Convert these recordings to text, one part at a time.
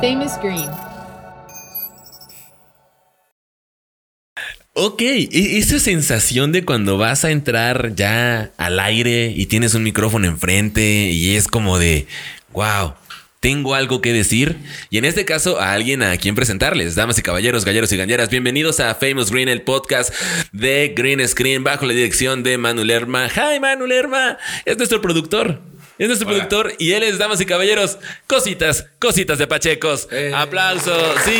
Famous Green. Ok, e- esa sensación de cuando vas a entrar ya al aire y tienes un micrófono enfrente y es como de, wow, tengo algo que decir. Y en este caso, a alguien a quien presentarles. Damas y caballeros, galleros y galleras, bienvenidos a Famous Green, el podcast de Green Screen bajo la dirección de Manu Lerma. Hi, Manu Lerma, es nuestro productor. Es nuestro Hola. productor y él es, damas y caballeros, cositas, cositas de Pachecos. Eh. Aplausos. Sí,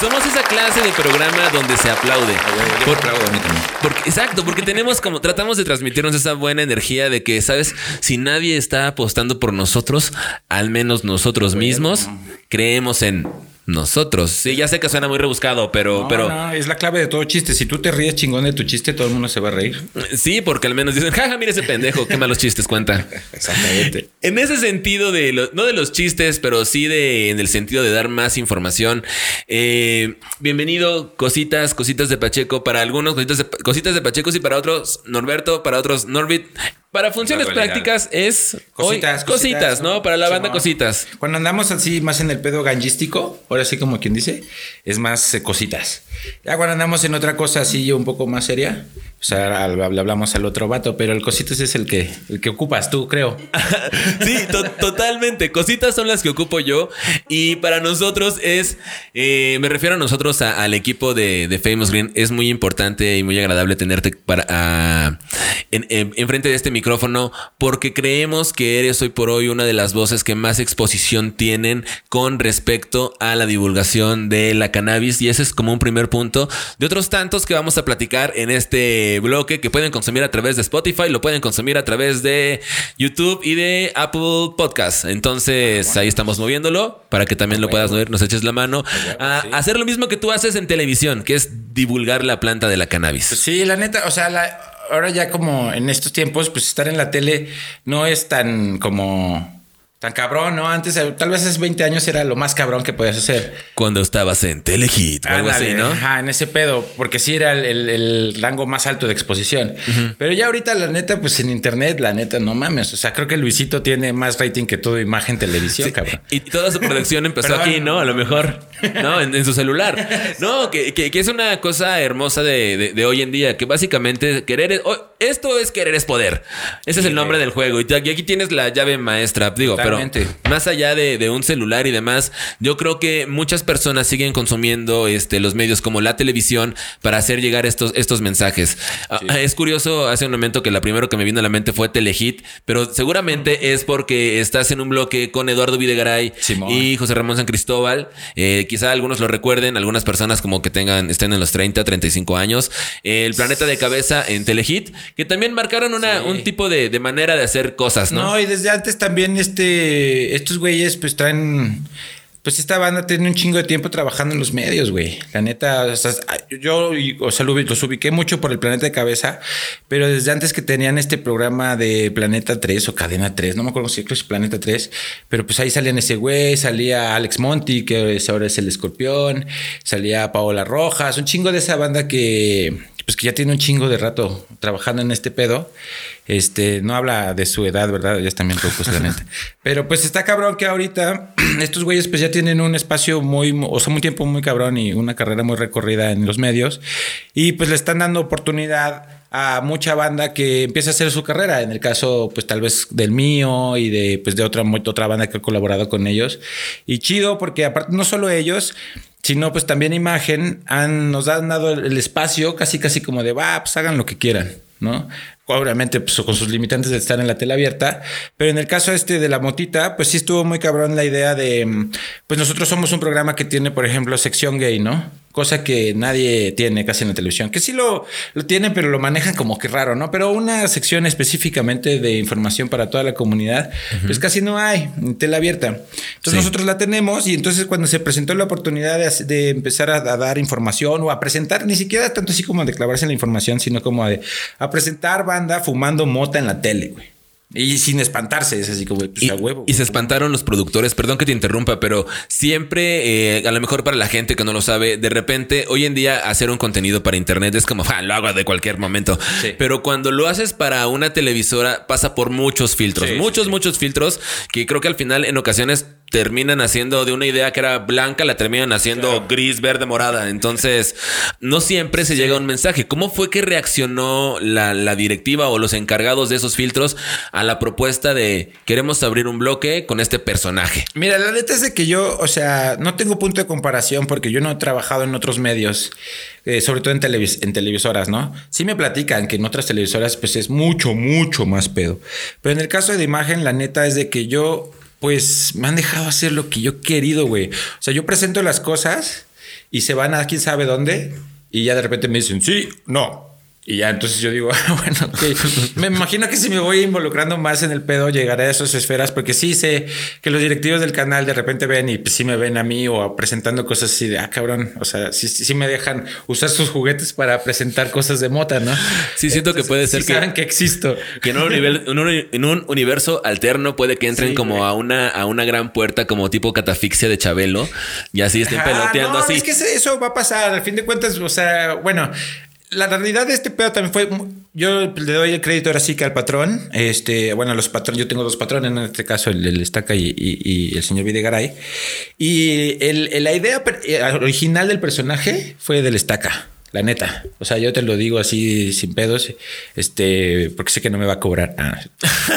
somos esa clase de programa donde se aplaude. Yo Por- aplaudo a mí también. porque, exacto, porque tenemos como tratamos de transmitirnos esa buena energía de que, sabes, si nadie está apostando por nosotros, al menos nosotros mismos creemos en nosotros. Sí, ya sé que suena muy rebuscado, pero, No, pero no, es la clave de todo chiste. Si tú te ríes chingón de tu chiste, todo el mundo se va a reír. sí, porque al menos dicen, jaja, mira ese pendejo, qué malos chistes cuenta. Exactamente. En ese sentido de lo- no de los chistes, pero sí de en el sentido de dar más información. eh, bienvenido, cositas, cositas de Pacheco para algunos, cositas de, cositas de Pacheco y para otros Norberto, para otros Norbit. Para funciones prácticas es hoy- Cositas, cositas, ¿no? Para la banda cositas. Cuando andamos así más en el pedo ganjístico, ahora sí como quien dice, es más eh, cositas. Ya cuando andamos en otra cosa así un poco más seria, ahora hab- hablamos al otro vato, pero el cositas es el que, el que ocupas tú, creo. Sí, to- totalmente. Cositas son las que ocupo yo. Y para nosotros es, eh, me refiero a nosotros, a- al equipo de, de Famous Green. Es muy importante y muy agradable tenerte para, a- en, en- enfrente de este micrófono porque creemos que eres hoy por hoy una de las voces que más exposición tienen con respecto a la divulgación de la cannabis. Y ese es como un primer punto de otros tantos que vamos a platicar en este bloque que pueden consumir a través de Spotify, lo pueden consumir a través de YouTube y de Apple Podcast. Entonces ahí estamos moviéndolo para que también lo puedas ver, nos eches la mano a hacer lo mismo que tú haces en televisión, que es divulgar la planta de la cannabis. Pues sí, la neta, o sea, la- ahora ya como en estos tiempos, pues estar en la tele no es tan como tan cabrón, ¿no? Antes, eh, tal vez hace 20 años era lo más cabrón que podías hacer. Cuando estabas en Telehit o algo así, ¿no? Ajá, en ese pedo, porque sí era el, el- el rango más alto de exposición. Pero ya ahorita, la neta, pues en internet, la neta, no mames. O sea, creo que Luisito tiene más rating que todo imagen televisión, cabrón. Y toda su producción empezó aquí, ¿no? A lo mejor, ¿no? En, en su celular. No, que, que- que es una cosa hermosa de, de- de hoy en día, que básicamente querer es, oh, esto es querer es poder. Ese es el nombre del juego. Y aquí tienes la llave maestra, digo, Totalmente. pero más allá de, de un celular y demás, yo creo que muchas personas siguen consumiendo este, los medios como la televisión para hacer llegar estos, estos mensajes. Ah, Es curioso, hace un momento que la primero que me vino a la mente fue Telehit, pero seguramente es porque estás en un bloque con Eduardo Videgaray Simón. y José Ramón San Cristóbal. Eh, quizá algunos lo recuerden, algunas personas como que tengan, estén en los 30, 35 años. Eh, el planeta de cabeza en Telehit, que también marcaron una, Sí. un tipo de, de manera de hacer cosas, ¿no? No, y desde antes también este, estos güeyes pues traen, pues esta banda tiene un chingo de tiempo trabajando en los medios, güey. La neta, yo o sea, los ubiqué mucho por el Planeta de Cabeza, pero desde antes que tenían este programa de Planeta 3 o Cadena 3, no me acuerdo si es Planeta 3, pero pues ahí salían ese güey, salía Alex Monti, que ahora es el escorpión, salía Paola Rojas, un chingo de esa banda que pues que ya tiene un chingo de rato trabajando en este pedo. Este, no habla de su edad, ¿verdad? Ya está bien locos, la neta. Pero pues está cabrón que ahorita estos güeyes pues ya tienen un espacio muy, o sea, un tiempo muy cabrón y una carrera muy recorrida en los medios. Y pues le están dando oportunidad a mucha banda que empieza a hacer su carrera. En el caso, pues tal vez del mío y de, pues, de otra, otra banda que ha colaborado con ellos. Y chido porque aparte no solo ellos, sino pues también Imagen han, nos han dado el, el espacio casi casi como de, va, pues hagan lo que quieran, ¿no? Obviamente pues, con sus limitantes de estar en la tele abierta, pero en el caso este de la motita, pues sí estuvo muy cabrón la idea de, mm, pues nosotros somos un programa que tiene, por ejemplo, sección gay, ¿no? Cosa que nadie tiene casi en la televisión, que sí lo, lo tienen, pero lo manejan como que raro, ¿no? Pero una sección específicamente de información para toda la comunidad, pues casi no hay en tele abierta. Entonces Sí. nosotros la tenemos y entonces cuando se presentó la oportunidad de, de empezar a, a dar información o a presentar, ni siquiera tanto así como de clavarse en la información, sino como de, a presentar banda fumando mota en la tele, güey. Y sin espantarse, es así como, pues Y, a huevo. y se espantaron los productores, perdón que te interrumpa, pero siempre, eh, a lo mejor para la gente que no lo sabe, de repente, hoy en día hacer un contenido para internet es como, "Ah, lo hago de cualquier momento. Sí. Pero cuando lo haces para una televisora, pasa por muchos filtros, sí, muchos, sí. muchos filtros, que creo que al final, en ocasiones, terminan haciendo de una idea que era blanca, la terminan haciendo gris, verde, morada. Entonces, no siempre se llega un mensaje. ¿Cómo fue que reaccionó la, la, directiva o los encargados de esos filtros a la propuesta de queremos abrir un bloque con este personaje? Mira, la neta es de que yo, o sea, no tengo punto de comparación porque yo no he trabajado en otros medios. Eh, sobre todo en, en televisoras, ¿no? Sí me platican que en otras televisoras pues es mucho, mucho más pedo. Pero en el caso de imagen, la neta es de que yo pues me han dejado hacer lo que yo he querido, güey. O sea, yo presento las cosas y se van a quién sabe dónde y ya de repente me dicen, sí, no, y ya, entonces yo digo, bueno, me imagino que si me voy involucrando más en el pedo, llegaré a esas esferas, porque sí sé que los directivos del canal de repente ven y pues sí me ven a mí o presentando cosas así de, ah, cabrón, o sea, sí, sí me dejan usar sus juguetes para presentar cosas de mota, ¿no? Sí, siento que puede ser que saben que existo. Que en un, en un, universo alterno puede que entren como a una, a una gran puerta como tipo catafixia de Chabelo y así estén peloteando así. Es que eso va a pasar, al fin de cuentas, o sea, bueno, la realidad de este pedo también fue. Yo le doy el crédito ahora sí que al patrón. Este, bueno, los patrones, yo tengo dos patrones, en este caso el, el Estaca y, el señor Videgaray. Y el, la idea eh, original del personaje fue del Estaca. La neta. O sea, yo te lo digo así sin pedos. Este, porque sé que no me va a cobrar. Ah.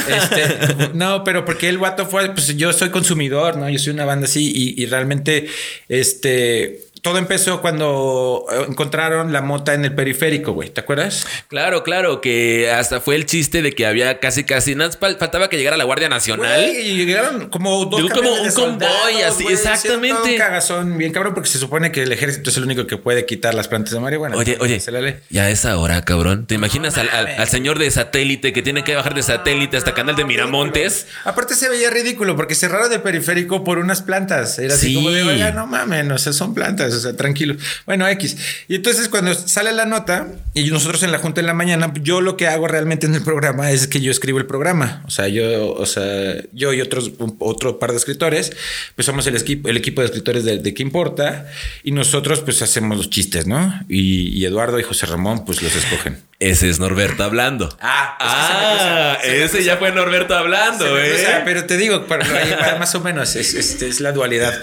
Este, no, pero porque el guato fue, pues yo soy consumidor, ¿no? Yo soy una banda así y, y realmente, este, todo empezó cuando eh, encontraron la mota en el periférico, güey. ¿Te acuerdas? Claro, claro, que hasta fue el chiste de que había casi, casi, nada faltaba que llegara la Guardia Nacional. y llegaron como dos como un convoy, así, exactamente. Un cagazón bien cabrón, porque se supone que el ejército es el único que puede quitar las plantas de marihuana. Oye, oye, ya es ahora, cabrón. ¿Te imaginas al, al, señor de satélite que tiene que bajar de satélite hasta Canal de Miramontes? Aparte se veía ridículo porque cerraron el periférico por unas plantas. Era así como de, oiga, no mames, o sea, son plantas o sea, tranquilo. Bueno, X. Y entonces cuando sale la nota y nosotros en la junta en la mañana, yo lo que hago realmente en el programa es que yo escribo el programa. O sea, yo, o sea, yo y otros, otro par de escritores, pues somos el equipo, el equipo de escritores de, de importa y nosotros pues hacemos los chistes, ¿no? Y, Eduardo y José Ramón pues los escogen. Ese es Norberto hablando. Ah, ah ese ya fue Norberto hablando, ¿eh? pero te digo, para, más o menos es, es, la dualidad.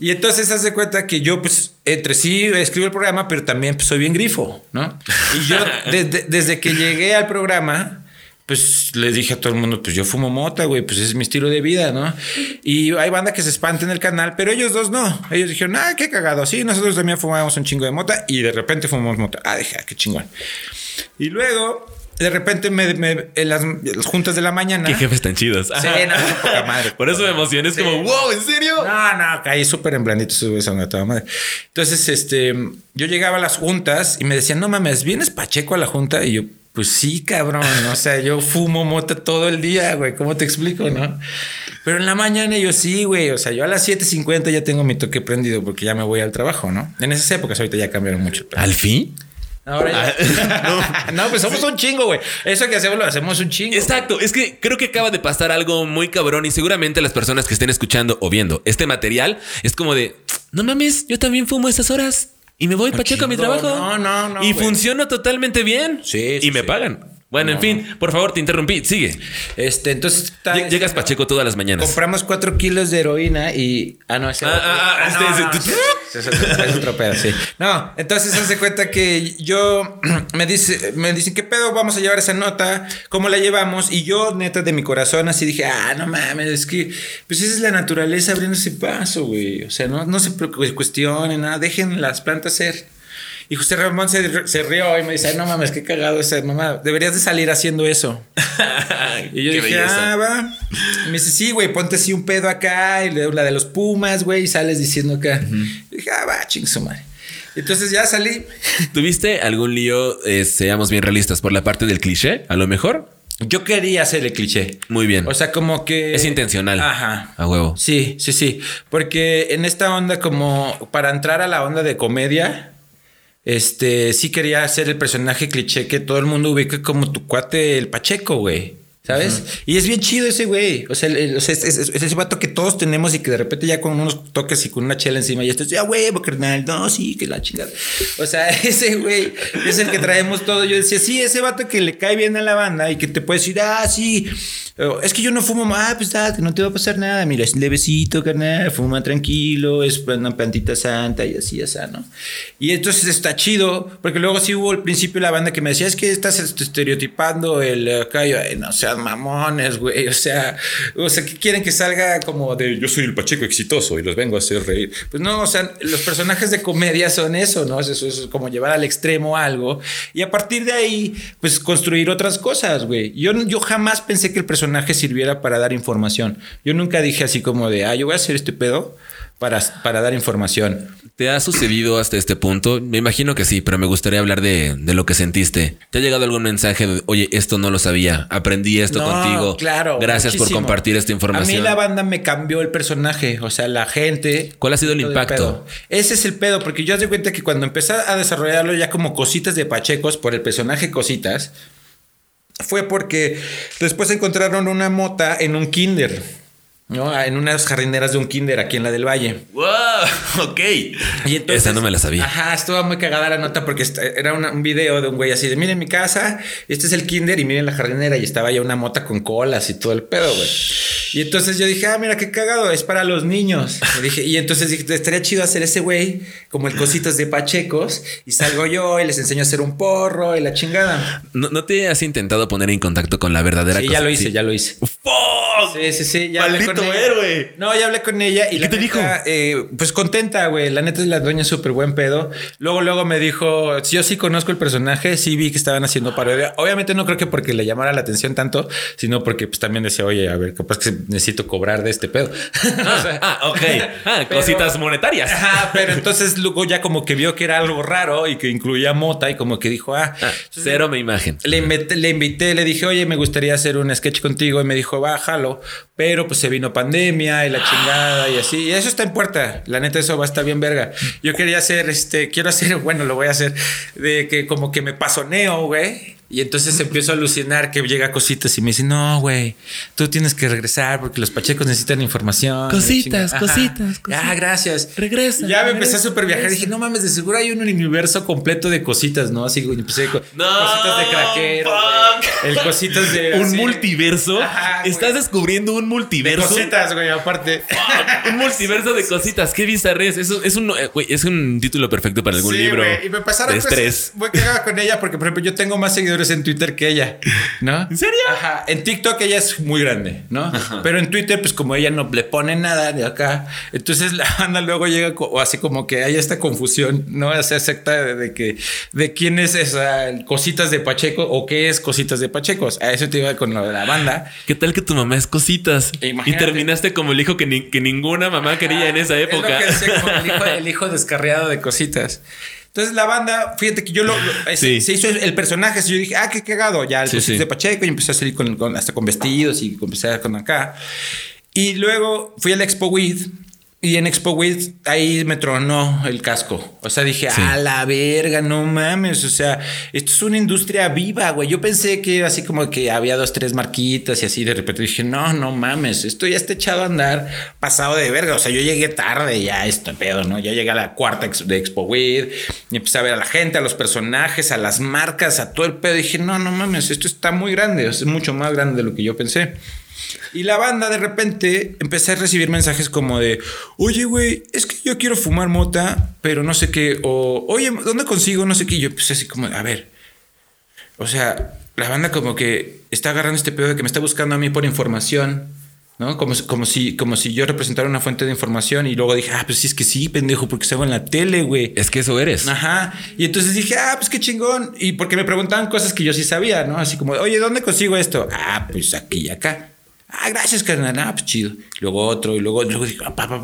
Y entonces hace cuenta que yo pues entre sí escribo el programa, pero también pues, soy bien grifo, ¿no? Y yo desde, que llegué al programa, pues le dije a todo el mundo, pues yo fumo mota, güey, pues es mi estilo de vida, ¿no? Y hay banda que se espanta en el canal, pero ellos dos no. Ellos dijeron, ah, qué cagado. Sí, nosotros también fumamos un chingo de mota y de repente fumamos mota. Ah, deja, qué chingón. Y luego de repente me, en las, juntas de la mañana. Qué jefes tan chidos. Sí, no, poca madre. Por eso me emocioné. Es como, wow, ¿en serio? No, no, caí súper en blandito esa toda madre. Entonces, este, yo llegaba a las juntas y me decían, no mames, ¿vienes Pacheco a la junta? Y yo, pues sí, cabrón. O sea, yo fumo mota todo el día, güey. ¿Cómo te explico, no? Pero en la mañana yo sí, güey. O sea, yo a las 7.50 ya tengo mi toque prendido porque ya me voy al trabajo, ¿no? En esas épocas ahorita ya cambiaron mucho. ¿Al fin? Ahora ah, no. pues somos un chingo, güey. Eso que hacemos lo hacemos un chingo. Exacto. Es que creo que acaba de pasar algo muy cabrón y seguramente las personas que estén escuchando o viendo este material es como de, no mames, yo también fumo esas horas y me voy pacheco a mi trabajo. No, no, no. Y funciona totalmente bien. Sí. y me pagan. Bueno, en fin, por favor, te interrumpí. Sigue. Este, entonces. Llegas Pacheco todas las mañanas. Compramos cuatro kilos de heroína y. Ah, no, ese. Ah, ah, ah, este es, otro pedo, sí. No, entonces se hace cuenta que yo me dice, me dicen, ¿qué pedo vamos a llevar esa nota? ¿Cómo la llevamos? Y yo, neta, de mi corazón, así dije, ah, no mames, es que, pues esa es la naturaleza abriendo ese paso, güey. O sea, no, no se cuestionen nada, dejen las plantas ser. Y José Ramón se, se, rió y me dice, no mames, qué cagado esa mamá. Deberías de salir haciendo eso. y yo dije, ah, va. Y me dice, sí, güey, ponte así un pedo acá y la de los Pumas, güey, y sales diciendo acá. y dije, ah, va, ching su madre. Entonces ya salí. ¿Tuviste algún lío, eh, seamos bien realistas, por la parte del cliché, a lo mejor? Yo quería hacer el cliché. Muy bien. O sea, como que... Es intencional. Ajá. A huevo. Sí, sí, sí. Porque en esta onda como para entrar a la onda de comedia, este, sí quería hacer el personaje cliché que todo el mundo ubica como tu cuate, el Pacheco, güey. ¿Sabes? Y es bien chido ese güey. O sea, es, ese vato que todos tenemos y que de repente ya con unos toques y con una chela encima ya estás, ya huevo, carnal. No, sí, que la chingada. O sea, ese güey es el que traemos todo. Yo decía, sí, ese vato que le cae bien a la banda y que te puede decir, ah, sí, Es que yo no fumo, ah, pues date, no te va a pasar nada. Mira, es levecito, carnal, fuma tranquilo, es una plantita santa y así, así, ¿no? Y entonces está chido, porque luego sí hubo al principio la banda que me decía, es que estás estereotipando el acá, yo, no sean mamones, güey, o sea, o sea, que quieren que salga como de yo soy el Pacheco exitoso y los vengo a hacer reír. Pues no, o sea, los personajes de comedia son eso, ¿no? Eso, es como llevar al extremo algo y a partir de ahí, pues construir otras cosas, güey. Yo, yo jamás pensé que el personaje sirviera para dar información. Yo nunca dije así como de, ah, yo voy a hacer este pedo para, para dar información. ¿Te ha sucedido hasta este punto? Me imagino que sí, pero me gustaría hablar de, lo que sentiste. ¿Te ha llegado algún mensaje de, oye, esto no lo sabía, aprendí esto contigo? Claro. Gracias por compartir esta información. A mí la banda me cambió el personaje, o sea, la gente. ¿Cuál ha sido el impacto? Ese es el pedo, porque yo de cuenta que cuando empecé a desarrollarlo ya como cositas de Pachecos por el personaje Cositas, fue porque después encontraron una mota en un kinder. ¿no? En unas jardineras de un kinder aquí en la del Valle. ¡Wow! Ok. Y entonces, Esa no me la sabía. Ajá, estuvo muy cagada la nota porque era un video de un güey así de miren mi casa, este es el kinder y miren la jardinera y estaba ya una mota con colas y todo el pedo, güey. Y entonces yo dije, ah, mira qué cagado, es para los niños. dije, y entonces dije, estaría chido hacer ese güey como el cositas de Pachecos y salgo yo y les enseño a hacer un porro y la chingada. ¿No, te has intentado poner en contacto con la verdadera Sí, ya lo hice, ya lo hice. Sí, sí, sí. Ya Maldito héroe. No, ya hablé con ella. ¿Y, qué te dijo? Eh, pues contenta, güey. La neta es la dueña súper buen pedo. Luego, luego me dijo, yo sí conozco el personaje, sí vi que estaban haciendo parodia. Obviamente no creo que porque le llamara la atención tanto, sino porque pues también decía, oye, a ver, capaz que necesito cobrar de este pedo. Ah, ah, ok. Ah, cositas monetarias. Ajá, pero entonces luego ya como que vio que era algo raro y que incluía mota y como que dijo, ah, ah cero me imagen. Le invité, le invité, le dije, oye, me gustaría hacer un sketch contigo y me dijo, bájalo, pero pues se vino pandemia y la chingada y así. Y eso está en puerta. La neta, eso va a estar bien verga. Yo quería hacer, este, quiero hacer, bueno, lo voy a hacer, de que como que me pasoneo, güey. Y entonces empiezo a alucinar que llega cositas y me dice, no, güey, tú tienes que regresar porque los pachecos necesitan información. Cositas, cositas, cositas. Ah, gracias. Regresa. Ya me empecé a super viajar. Dije, no mames, de seguro hay un universo completo de cositas, ¿no? Así empecé con no, cositas de craquero. El cositas de. Un multiverso. Estás descubriendo un multiverso. De cositas, güey, aparte. un multiverso de cositas. Qué bizarres. Eso es un, güey, es un título perfecto para algún libro. Y me pasaron de estrés. Voy a con ella porque, por ejemplo, yo tengo más seguidores en Twitter que ella, ¿no? ¿En serio? Ajá. En TikTok ella es muy grande, ¿no? Pero en Twitter, pues como ella no le pone nada de acá, entonces la banda luego llega o así como que hay esta confusión, ¿no? O sea, secta de, que de quién es esa cositas de Pacheco o qué es cositas de Pachecos. A eso te iba con lo de la banda. ¿Qué tal que tu mamá es cositas? Y terminaste como el hijo que, ninguna mamá quería en esa época. el hijo descarriado de cositas. Entonces la banda, fíjate que yo lo, se hizo el, personaje, yo dije, ah, qué cagado, ya el sí, de Pacheco y empecé a salir con, hasta con vestidos y empecé con acá. Y luego fui al Expo With y en Expo With ahí me tronó el casco. O sea, dije, a la verga, no mames. O sea, esto es una industria viva, güey. Yo pensé que así como que había dos, tres marquitas y así. De repente dije, no, no mames. Esto ya está echado a andar pasado de verga. O sea, yo llegué tarde ya, esto pedo, ¿no? Ya llegué a la cuarta de Expo With y empecé a ver a la gente, a los personajes, a las marcas, a todo el pedo. Y dije, no, no mames, esto está muy grande. es mucho más grande de lo que yo pensé. Y la banda de repente empecé a recibir mensajes como de, oye, güey, es que yo quiero fumar mota, pero no sé qué, o, oye, ¿dónde consigo? No sé qué. yo empecé así como, a ver, o sea, la banda como que está agarrando este pedo de que me está buscando a mí por información. ¿no? Como, como, si, como si yo representara una fuente de información y luego dije, ah, pues sí, es que sí, pendejo, porque salgo en la tele, güey. Es que eso eres. Ajá. Y entonces dije, ah, pues qué chingón. Y porque me preguntaban cosas que yo sí sabía, ¿no? Así como, oye, ¿dónde consigo esto? Ah, pues aquí y acá. Ah, gracias, carnal. Ah, pues chido. Luego otro, y luego, luego digo, pa, pa,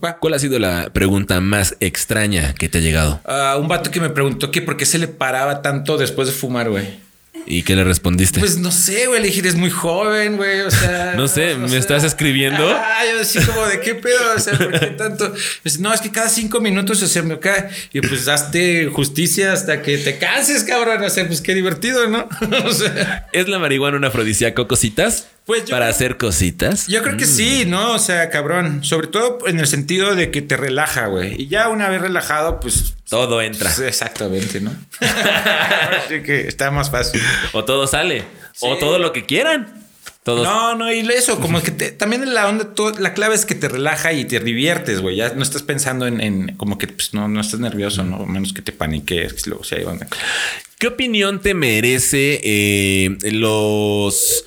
pa, ¿Cuál ha sido la pregunta más extraña que te ha llegado? Uh, un vato que me preguntó que por qué se le paraba tanto después de fumar, güey. ¿Y qué le respondiste? Pues no sé, güey. Le dije, eres muy joven, güey. O sea. no sé, ¿me estás escribiendo? Ah, yo así como de qué pedo. O sea, ¿por qué tanto? Pues, no, es que cada cinco minutos se me cae. Y pues hazte justicia hasta que te canses, cabrón. O sea, pues qué divertido, ¿no? o sea. ¿Es la marihuana un afrodisíaco, cositas? Pues para hacer cositas. Yo creo que sí, mm. ¿no? O sea, cabrón. Sobre todo en el sentido de que te relaja, güey. Y ya una vez relajado, pues. Todo entra. Pues, exactamente, ¿no? Así que está más fácil. O todo sale. O todo lo que quieran. Todos. No, no, y eso, como que te- también la onda, todo- la clave es que te relaja y te diviertes, güey. Ya no estás pensando en, en como que pues, no, no estás nervioso, ¿no? A menos que te paniques, que luego sí hay banda. ¿Qué opinión te merece eh, los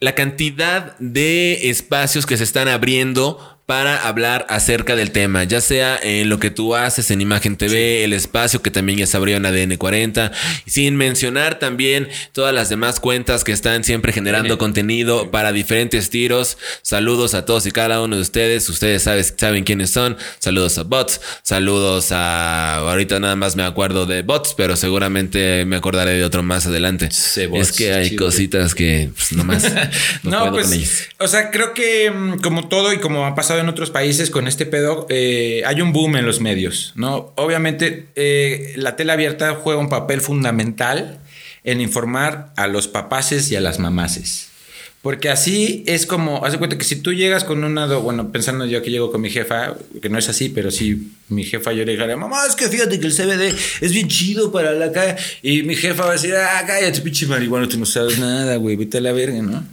la cantidad de espacios que se están abriendo para hablar acerca del tema, ya sea en lo que tú haces en Imagen TV, el espacio que también ya se abrió en ADN 40, sin mencionar también todas las demás cuentas que están siempre generando contenido para diferentes tiros. Saludos a todos y cada uno de ustedes, ustedes sabes, saben quiénes son. Saludos a bots, saludos a ahorita nada más me acuerdo de bots, pero seguramente me acordaré de otro más adelante. Sí, bots, es que hay cositas que pues, nomás no, No, puedo pues, o sea, creo que mm, como todo y como ha pasado en otros países con este pedo, eh, hay un boom en los medios, ¿no? Obviamente, eh, la tele abierta juega un papel fundamental en informar a los papaces y a las mamaces. Porque así es como, haz de cuenta que si tú llegas con una, bueno, pensando yo que llego con mi jefa, que no es así, pero si mi jefa yo le dijera, mamá, es que fíjate que el CBD es bien chido para la calle. Y mi jefa va a decir, ah, cállate, pinche marihuana, tú no sabes nada, güey, vete a la verga, ¿no?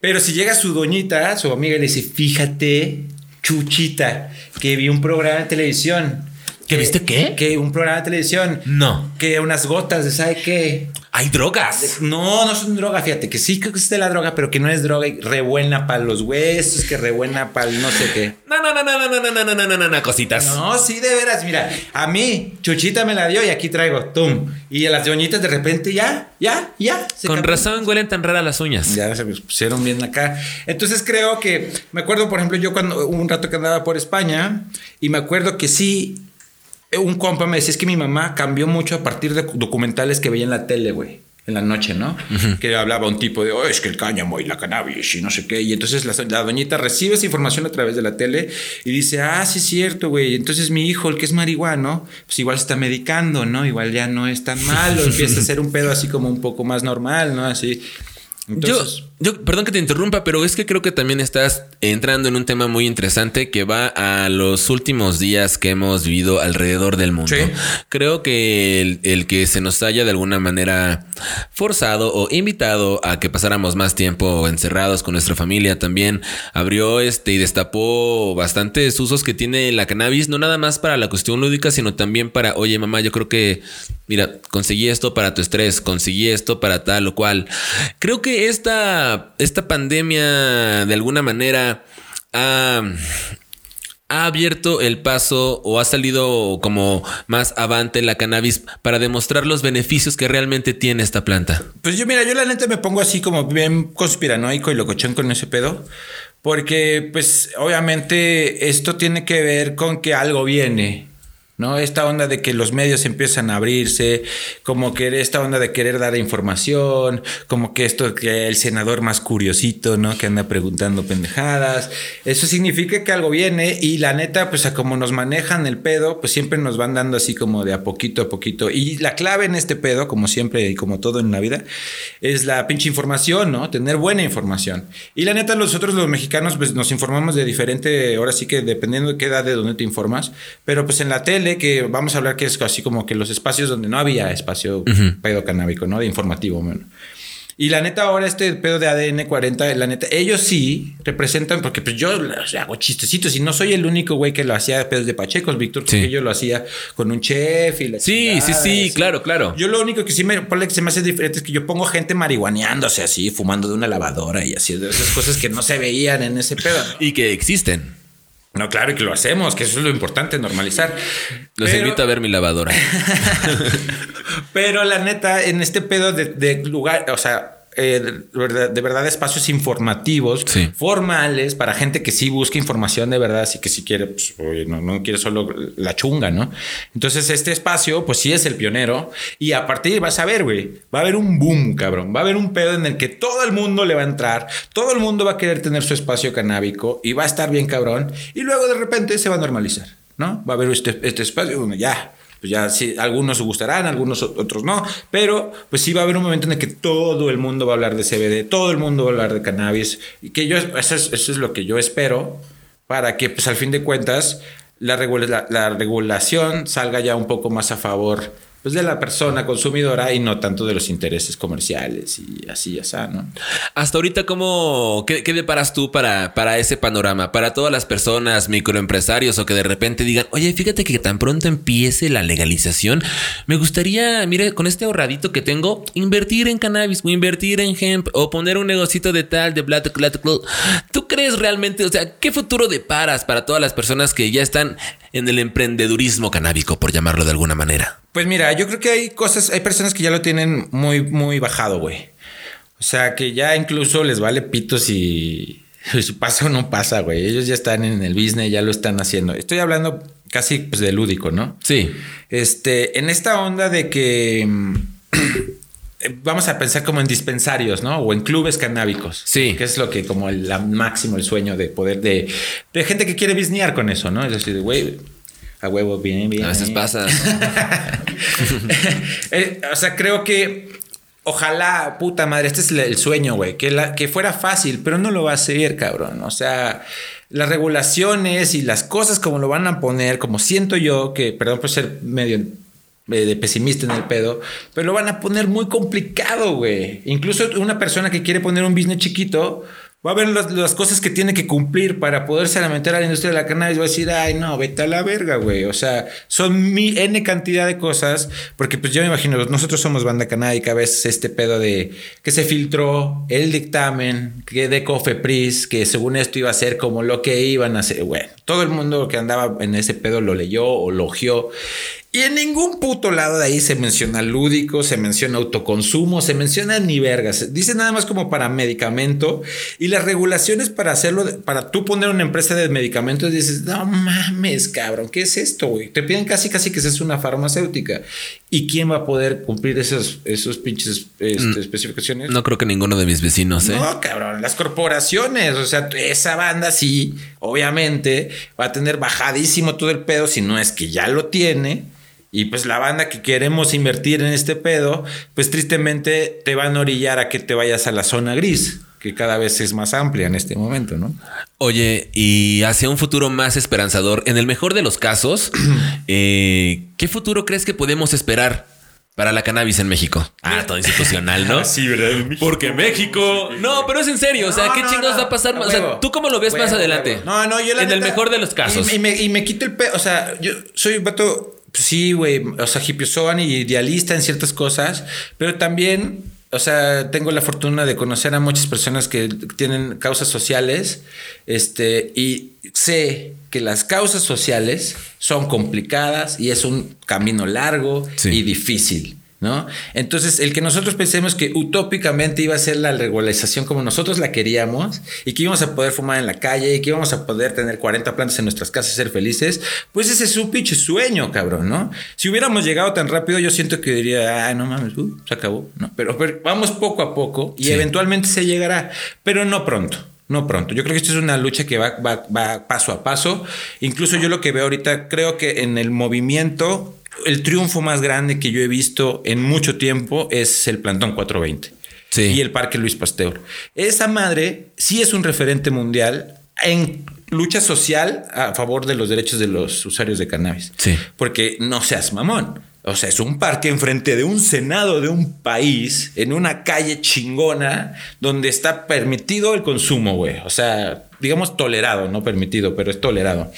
Pero si llega su doñita, su amiga, y le dice, fíjate, Chuchita, que vi un programa de televisión. ¿Que viste qué? Que un programa de televisión. No. Que unas gotas de, ¿sabe qué? Hay drogas. No, no son droga, fíjate, que sí que es de la droga, pero que no es droga y re buena para los huesos, que re buena para el no sé qué. No, no, no, no, no, no, no, no, no, no, no, no, cositas. No, sí, de veras, mira, a mí, Chuchita me la dio y aquí traigo, tum. Y a las doñitas de repente ya, ya, ya. Con cambió. razón huelen tan raras las uñas. Ya se me pusieron bien acá. Entonces creo que, me acuerdo, por ejemplo, yo cuando un rato que andaba por España y me acuerdo que sí, un compa me decía, es que mi mamá cambió mucho a partir de documentales que veía en la tele, güey. En la noche, ¿no? Que hablaba un tipo de, oh, es que el cáñamo y la cannabis y no sé qué. Y entonces la, la doñita recibe esa información a través de la tele y dice, ah, sí es cierto, güey. Entonces mi hijo, el que es marihuano, pues igual se está medicando, ¿no? Igual ya no es tan malo. Empieza a ser un pedo así como un poco más normal, ¿no? Así. Entonces, yo, yo, perdón que te interrumpa, pero es que creo que también estás entrando en un tema muy interesante que va a los últimos días que hemos vivido alrededor del mundo. Sí. Creo que el, el que se nos haya de alguna manera forzado o invitado a que pasáramos más tiempo encerrados con nuestra familia también abrió este y destapó bastantes usos que tiene la cannabis, no nada más para la cuestión lúdica, sino también para, oye mamá, yo creo que, mira, conseguí esto para tu estrés, conseguí esto para tal o cual. Creo que esta, esta pandemia de alguna manera ha, abierto el paso o ha salido como más avante la cannabis para demostrar los beneficios que realmente tiene esta planta. Pues yo, mira, yo la neta me pongo así como bien conspiranoico y locochón con ese pedo. Porque, pues, obviamente esto tiene que ver con que algo viene. ¿No? Esta onda de que los medios empiezan a abrirse, como que esta onda de querer dar información, como que esto que el senador más curiosito, ¿no? Que anda preguntando pendejadas. Eso significa que algo viene y la neta, pues a como nos manejan el pedo, pues siempre nos van dando así como de a poquito a poquito. Y la clave en este pedo, como siempre y como todo en la vida, es la pinche información, ¿no? Tener buena información. Y la neta, nosotros los mexicanos, pues nos informamos de diferente, ahora sí que dependiendo de qué edad, de dónde te informas, pero pues en la tele, que vamos a hablar que es así como que los espacios donde no había espacio pedo canábico, ¿no? De informativo, bueno. Y la neta, ahora este pedo de ADN 40, la neta, ellos sí representan, porque pues yo hago chistecitos y no soy el único güey que lo hacía pedos de Pachecos, Víctor, porque Sí. yo lo hacía con un chef y la Sí, sí, sí, así. claro, claro. Yo lo único que sí me, ponle que se me hace diferente es que yo pongo gente marihuaneándose así, fumando de una lavadora y así, de esas cosas que no se veían en ese pedo. ¿no? Y que existen. No, claro, y que lo hacemos, que eso es lo importante, normalizar. Los Pero- invito a ver mi lavadora. Pero la neta, en este pedo de, de lugar, o sea, eh, de, verdad, de verdad espacios informativos, Sí. formales, para gente que sí busca información de verdad, así que si quiere, pues, oye, no, no quiere solo la chunga, ¿no? Entonces este espacio, pues sí es el pionero y a partir vas a ver, güey, va a haber un boom, cabrón, va a haber un pedo en el que todo el mundo le va a entrar, todo el mundo va a querer tener su espacio canábico y va a estar bien cabrón y luego de repente se va a normalizar, ¿no? Va a haber este, este espacio ya pues ya sí, algunos gustarán, algunos otros no, pero pues sí va a haber un momento en el que todo el mundo va a hablar de CBD, todo el mundo va a hablar de cannabis, y que yo, eso es, eso es lo que yo espero, para que pues al fin de cuentas la, regula- la- la regulación salga ya un poco más a favor pues de la persona consumidora y no tanto de los intereses comerciales y así, así, ¿no? Hasta ahorita, ¿cómo, qué, qué deparas tú para, para ese panorama? Para todas las personas, microempresarios o que de repente digan, oye, fíjate que tan pronto empiece la legalización, me gustaría, mire, con este ahorradito que tengo, invertir en cannabis o invertir en hemp o poner un negocito de tal, de bla, bla, bla. ¿Tú crees realmente, o sea, qué futuro deparas para todas las personas que ya están en el emprendedurismo canábico, por llamarlo de alguna manera? Pues mira, yo creo que hay cosas, hay personas que ya lo tienen muy, muy bajado, güey. O sea, que ya incluso les vale pitos y si pasa o no pasa, güey. Ellos ya están en el business, ya lo están haciendo. Estoy hablando casi pues, de lúdico, ¿no? Sí. Este, en esta onda de que mm, vamos a pensar como en dispensarios, ¿no? O en clubes canábicos. Sí. Que es lo que como el la máximo, el sueño de poder de, de gente que quiere bisnear con eso, ¿no? Es decir, güey, a huevo, bien, bien. A veces bien. pasa. Eh, o sea, creo que ojalá, puta madre, este es el- sueño, güey, que, la- que fuera fácil, pero no lo va a ser, cabrón. O sea, las regulaciones y las cosas como lo van a poner, como siento yo, que, perdón por ser medio eh, de pesimista en el pedo, pero lo van a poner muy complicado, güey. Incluso una persona que quiere poner un business chiquito. Va a ver las, las cosas que tiene que cumplir para poderse meter a la industria de la cannabis. Va a decir, ay, no, vete a la verga, güey. O sea, son mi N cantidad de cosas. Porque, pues yo me imagino, nosotros somos banda canábica. A veces este pedo de que se filtró el dictamen que de Cofepris, que según esto iba a ser como lo que iban a hacer. Bueno, todo el mundo que andaba en ese pedo lo leyó o logió. Y en ningún puto lado de ahí se menciona lúdico, se menciona autoconsumo, se menciona ni vergas. Dice nada más como para medicamento y las regulaciones para hacerlo, para tú poner una empresa de medicamentos, dices, no mames, cabrón, ¿qué es esto, güey? Te piden casi, casi que seas una farmacéutica. ¿Y quién va a poder cumplir esos, esos pinches este, especificaciones? No creo que ninguno de mis vecinos, ¿eh? No, cabrón, las corporaciones, o sea, esa banda sí, obviamente, va a tener bajadísimo todo el pedo, si no es que ya lo tiene. Y pues la banda que queremos invertir en este pedo, pues tristemente te van a orillar a que te vayas a la zona gris, que cada vez es más amplia en este momento, ¿no? Oye, y hacia un futuro más esperanzador, en el mejor de los casos, eh, ¿qué futuro crees que podemos esperar para la cannabis en México? Ah, todo institucional, ¿no? Sí, ¿verdad? Porque México. No, pero es en serio. O sea, No, ¿qué no, chingados no. va a pasar? O sea. ¿tú cómo lo ves más adelante? huevo. No, no, yo la En el mejor de los casos. Y, y me, y me quito el pe... O sea, yo soy un vato, pues sí, güey, o sea, hipiozoan y idealista en ciertas cosas, pero también, o sea, tengo la fortuna de conocer a muchas personas que tienen causas sociales, este, y sé que las causas sociales son complicadas y es un camino largo Sí. y difícil. ¿No? Entonces, el que nosotros pensemos que utópicamente iba a ser la regularización como nosotros la queríamos y que íbamos a poder fumar en la calle y que íbamos a poder tener 40 plantas en nuestras casas y ser felices, pues ese es un pinche sueño, cabrón, ¿no? Si hubiéramos llegado tan rápido, yo siento que diría, ah, no mames, uh, se acabó, ¿no? Pero, pero vamos poco a poco y Sí. eventualmente se llegará, pero no pronto. No pronto. Yo creo que esto es una lucha que va, va, va paso a paso. Incluso yo lo que veo ahorita, creo que en el movimiento, el triunfo más grande que yo he visto en mucho tiempo es el Plantón 420 Sí. y el Parque Luis Pasteur. Esa madre sí es un referente mundial en lucha social a favor de los derechos de los usuarios de cannabis. Sí. Porque no seas mamón. O sea, es un parque enfrente de un senado de un país, en una calle chingona, donde está permitido el consumo, güey. O sea, digamos tolerado, no permitido, pero es tolerado.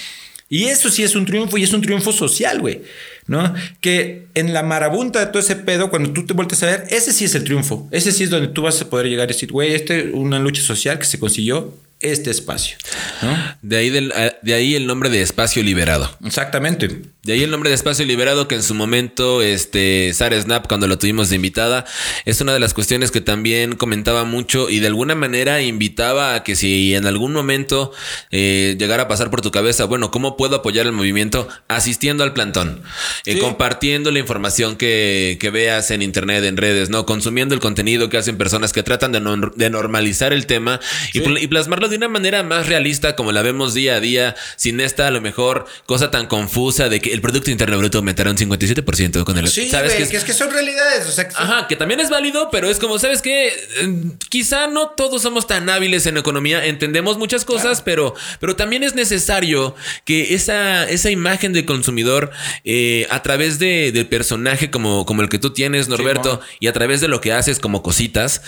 Y eso sí es un triunfo y es un triunfo social, güey. ¿No? Que en la marabunta de todo ese pedo, cuando tú te vueltes a ver, ese sí es el triunfo. Ese sí es donde tú vas a poder llegar y decir, güey, este es una lucha social que se consiguió este espacio. ¿no? De ahí, del- a- de ahí el nombre de espacio liberado. Exactamente. De ahí el nombre de Espacio Liberado, que en su momento, este, Sara Snap, cuando lo tuvimos de invitada, es una de las cuestiones que también comentaba mucho y de alguna manera invitaba a que si en algún momento eh, llegara a pasar por tu cabeza, bueno, ¿cómo puedo apoyar el movimiento? Asistiendo al plantón, eh, Sí. compartiendo la información que, que veas en internet, en redes, ¿no? Consumiendo el contenido que hacen personas que tratan de, no- de normalizar el tema y, pl- y plasmarlo de una manera más realista como la vemos día a día, sin esta a lo mejor cosa tan confusa de que el Producto Interno Bruto aumentará un 57% con el... Sí, ¿sabes güey, que, es que son realidades. O sea, que son- Ajá, que también es válido, pero es como, ¿sabes qué? Eh, Quizá no todos somos tan hábiles en economía, entendemos muchas cosas, pero, pero también es necesario que esa, esa imagen de consumidor, eh, a través de, del personaje como, como el que tú tienes, Norberto, y a través de lo que haces como cositas,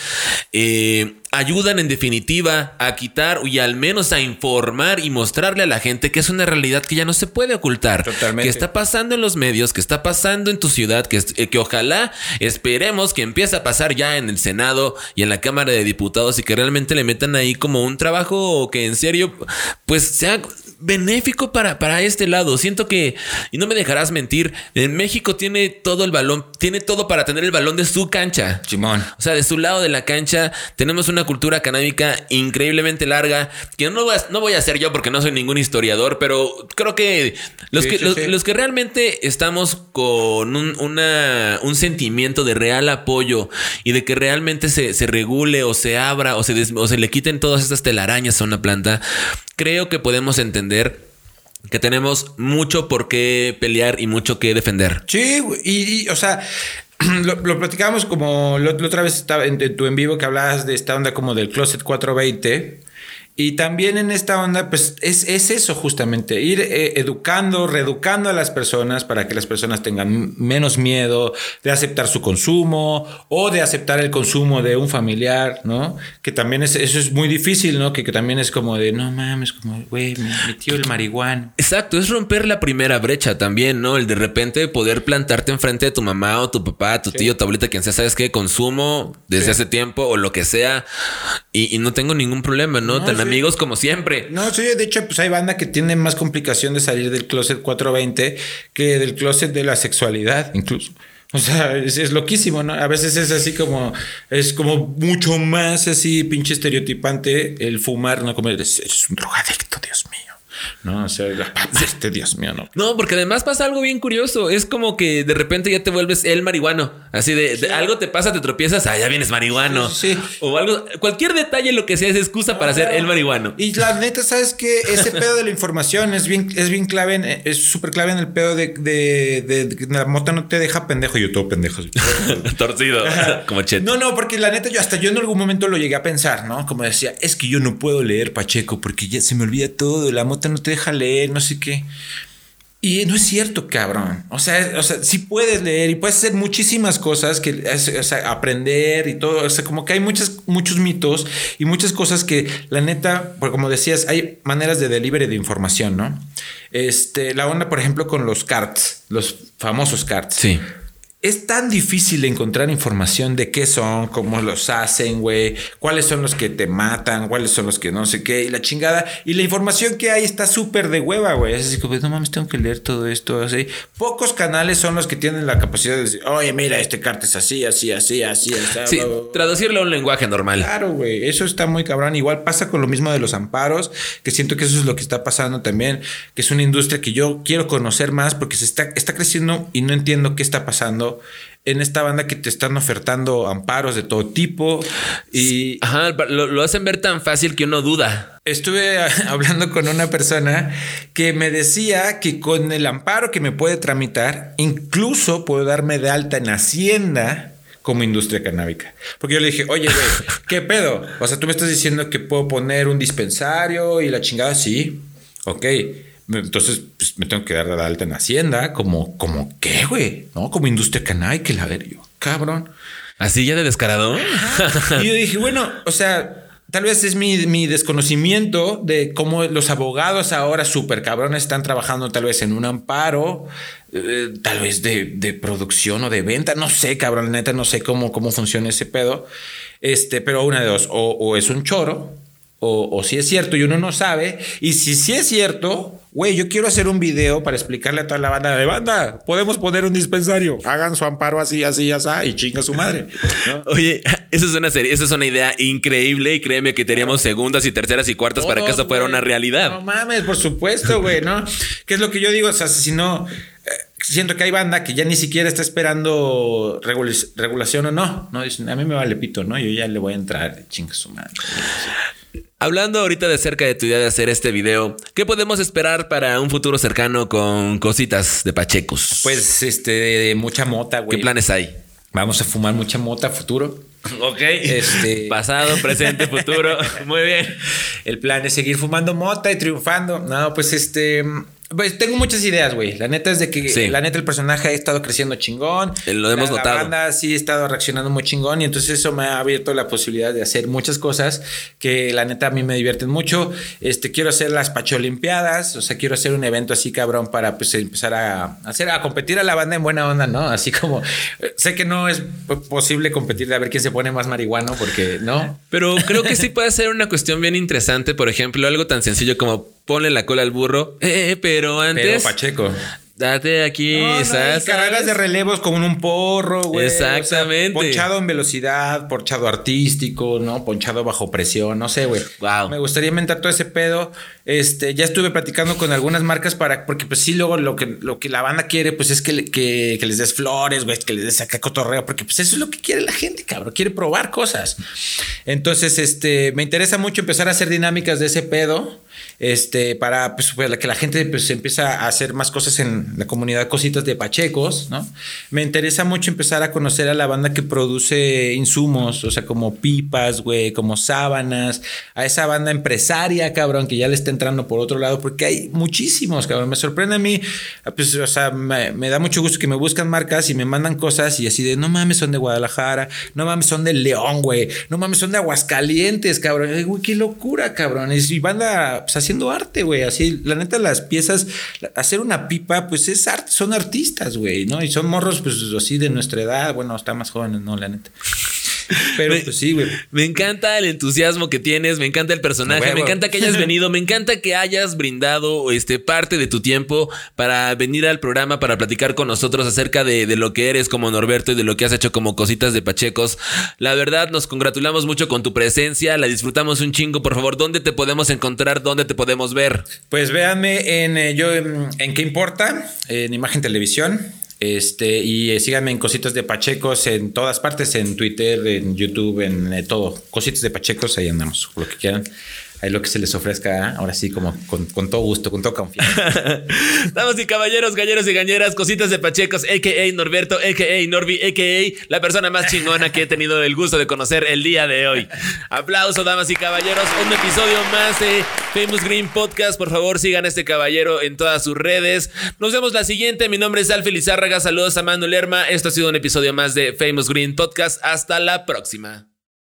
eh, ayudan en definitiva a quitar y al menos a informar y mostrarle a la gente que es una realidad que ya no se puede ocultar. Totalmente. Que está pasando en los medios, que está pasando en tu ciudad, que, eh, que ojalá esperemos que empiece a pasar ya en el Senado y en la Cámara de Diputados y que realmente le metan ahí como un trabajo que en serio pues sea benéfico para, para este lado. Siento que, y no me dejarás mentir, en México tiene todo el balón, tiene todo para tener el balón de su cancha. Simón. O sea, de su lado de la cancha tenemos una cultura canábica increíblemente larga, que no voy a, no voy a ser yo porque no soy ningún historiador, pero creo que los, Sí, que, sí, los, sí. los que realmente estamos con un, una- un sentimiento de real apoyo y de que realmente se, se regule o se abra o se, des- o se le quiten todas estas telarañas a una planta, creo que podemos entender que tenemos mucho por qué pelear y mucho que defender. Sí, y, o sea, lo, lo platicábamos como la otra vez en tu en vivo que hablabas de esta onda como del Closet 420. Y también en esta onda, pues es, es eso justamente, ir eh, educando, reeducando a las personas para que las personas tengan menos miedo de aceptar su consumo o de aceptar el consumo de un familiar, ¿no? Que también es, eso es muy difícil, ¿no? Que, que también es como de, no mames, como, güey, mi tío el marihuano. Exacto, es romper la primera brecha también, ¿no? El de repente poder plantarte enfrente de tu mamá o tu papá, tu tío, tu abuelita, quien sea, ¿sabes qué? Consumo desde Sí. hace tiempo o lo que sea y, y no tengo ningún problema, ¿no? No. Amigos como siempre. No, sí, de hecho, pues hay banda que tiene más complicación de salir del closet 420 que del closet de la sexualidad, incluso. O sea, es, loquísimo, ¿no? A veces es así como, es como mucho más así, pinche estereotipante el fumar, ¿no? Como eres, eres un drogadicto, Dios mío. No, o sea, este Dios mío, no. No, porque además pasa algo bien curioso. Es como que de repente ya te vuelves el marihuano. Así de, de algo te pasa, te tropiezas, ah, ya vienes marihuano. Sí, sí. O algo, cualquier detalle, lo que sea, es excusa para ser el marihuano. Y la neta, ¿sabes qué? Ese pedo de la información es bien, es bien clave, en- es súper clave en el pedo de, de, de- de que la mota no te deja pendejo. Yo todo pendejo. Torcido, como chet. No, no, porque la neta, yo hasta yo en algún momento lo llegué a pensar, ¿no? Como decía, es que yo no puedo leer Pacheco porque ya se me olvida todo, la mota no te deja leer, no sé qué. Y no es cierto, cabrón. O sea, o sea, sí puedes leer y puedes hacer muchísimas cosas que o aprender y todo. O sea, como que hay muchas, muchos mitos y muchas cosas que la neta, como decías, hay maneras de delivery de información, ¿no? Este, la onda, por ejemplo, con los cards, los famosos cards. Sí. Es tan difícil encontrar información de qué son, cómo los hacen, güey, cuáles son los que te matan, cuáles son los que no sé qué, y la chingada. Y la información que hay está súper de hueva, güey. Es así como, no mames, tengo que leer todo esto, así. Pocos canales son los que tienen la capacidad de decir, oye, mira, este carta es así, así, así, así. así Sí, bla, bla, bla". traducirlo a un lenguaje normal. Claro, güey, eso está muy cabrón. Igual pasa con lo mismo de los amparos, que siento que eso es lo que está pasando también, que es una industria que yo quiero conocer más porque se está, está creciendo y no entiendo qué está pasando en esta banda que te están ofertando amparos de todo tipo. Y Ajá, lo, lo hacen ver tan fácil que uno duda. estuve hablando con una persona que me decía que con el amparo que me puede tramitar, incluso puedo darme de alta en Hacienda como industria canábica. Porque yo le dije, oye, güey, ¿qué pedo? O sea, tú me estás diciendo que puedo poner un dispensario y la chingada, sí. Ok. Entonces, pues me tengo que dar de alta en Hacienda, como, como qué, güey, ¿no? Como industria canábica, la ver yo, cabrón. Así ya de descarado. Y yo dije, bueno, o sea, tal vez es mi, mi desconocimiento de cómo los abogados ahora súper cabrones están trabajando tal vez en un amparo, eh, tal vez de, de producción o de venta, no sé, cabrón, neta, no sé cómo, cómo funciona ese pedo. Este, pero una de dos, o, o es un choro, o, o si es cierto y uno no sabe. Y si sí es cierto, güey, yo quiero hacer un video para explicarle a toda la banda de banda. Podemos poner un dispensario. Hagan su amparo así, así, así, y chinga su madre. ¿no? Oye, esa es una serie, esa es una idea increíble y créeme que teníamos segundas y terceras y cuartas para que eso fuera una No realidad. mames, por supuesto, güey, ¿no? ¿Qué es lo que yo digo? O sea, si no, eh, siento que hay banda que ya ni siquiera está esperando regula- regulación o no. No, dicen, a mí me vale pito, ¿no? Yo ya le voy a entrar, chinga su madre. Hablando ahorita de cerca de tu idea de hacer este video, ¿qué podemos esperar para un futuro cercano con cositas de Pachecos? Pues este, mucha mota, güey. ¿Qué planes hay? Vamos a fumar mucha mota futuro. Ok. Este- Pasado, presente, futuro. Muy bien. El plan es seguir fumando mota y triunfando. No, pues este. Pues tengo muchas ideas, güey. La neta es de que Sí. la neta el personaje ha estado creciendo chingón. Eh, lo hemos la, notado. La banda sí ha estado reaccionando muy chingón y entonces eso me ha abierto la posibilidad de hacer muchas cosas que la neta a mí me divierten mucho. Este quiero hacer las Pacholimpiadas, o sea, quiero hacer un evento así cabrón para pues empezar a hacer a competir a la banda en buena onda, ¿no? Así como eh, sé que no es posible competir de a ver quién se pone más marihuano porque no. Pero creo que sí puede ser una cuestión bien interesante. Por ejemplo, algo tan sencillo como ponle la cola al burro. Eh, pero Pero antes, Pacheco. date aquí, No, no, ¿sabes? y carreras de relevos con un porro, güey. Exactamente. O sea, ponchado en velocidad, ponchado artístico, ¿no? Ponchado bajo presión, no sé, güey. Wow. Me gustaría inventar todo ese pedo. Este, ya estuve platicando con algunas marcas para, porque pues sí, luego lo que, lo que la banda quiere, pues es que, que, que les des flores, güey, que les des acá cotorreo, porque pues eso es lo que quiere la gente, cabrón. Quiere probar cosas. Entonces, este, me interesa mucho empezar a hacer dinámicas de ese pedo. Este, para pues, pues, que la gente pues empieza a hacer más cosas en la comunidad Cositas de Pachecos, ¿no? Me interesa mucho empezar a conocer a la banda que produce insumos, o sea, como pipas, güey, como sábanas, a esa banda empresaria, cabrón, que ya le está entrando por otro lado, porque hay muchísimos, cabrón. Me sorprende a mí, pues, o sea, me, da mucho gusto que me buscan marcas y me mandan cosas y así de, no mames, son de Guadalajara, no mames, son de León, güey, no mames, son de Aguascalientes, cabrón. Güey, qué locura, cabrón. Y banda, pues, haciendo arte, güey, así, la neta, las piezas, hacer una pipa, pues es arte, son artistas, güey, ¿no? Y son morros, pues así de nuestra edad, bueno, están más jóvenes, ¿no? La neta. Pero Me- pues sí, güey. Me encanta el entusiasmo que tienes, me encanta el personaje, me encanta que hayas venido, me encanta que hayas brindado este parte de tu tiempo para venir al programa para platicar con nosotros acerca de, de lo que eres como Norberto y de lo que has hecho como cositas de Pachecos. La verdad, nos congratulamos mucho con tu presencia, la disfrutamos un chingo. Por favor, ¿dónde te podemos encontrar? ¿Dónde te podemos ver? Pues véanme en eh, yo en, en qué importa, en Imagen Televisión. Este, y eh, síganme en Cositas de Pachecos en todas partes, en Twitter, en YouTube, en eh, todo. Cositas de Pachecos, ahí andamos, lo que quieran. Ahí lo que se les ofrezca, ¿eh? ahora sí, como con, todo gusto, con toda confianza. Damas y caballeros, galleros y gañeras, cositas de Pachecos, a.k.a. Norberto, a.k.a. Norby, a.k.a. la persona más chingona que he tenido el gusto de conocer el día de hoy. Aplauso, damas y caballeros. Un episodio más de Famous Green Podcast. Por favor, sigan a este caballero en todas sus redes. Nos vemos la siguiente. Mi nombre es Alfie Lizárraga. Saludos a Manuel Lerma. Esto ha sido un episodio más de Famous Green Podcast. Hasta la próxima.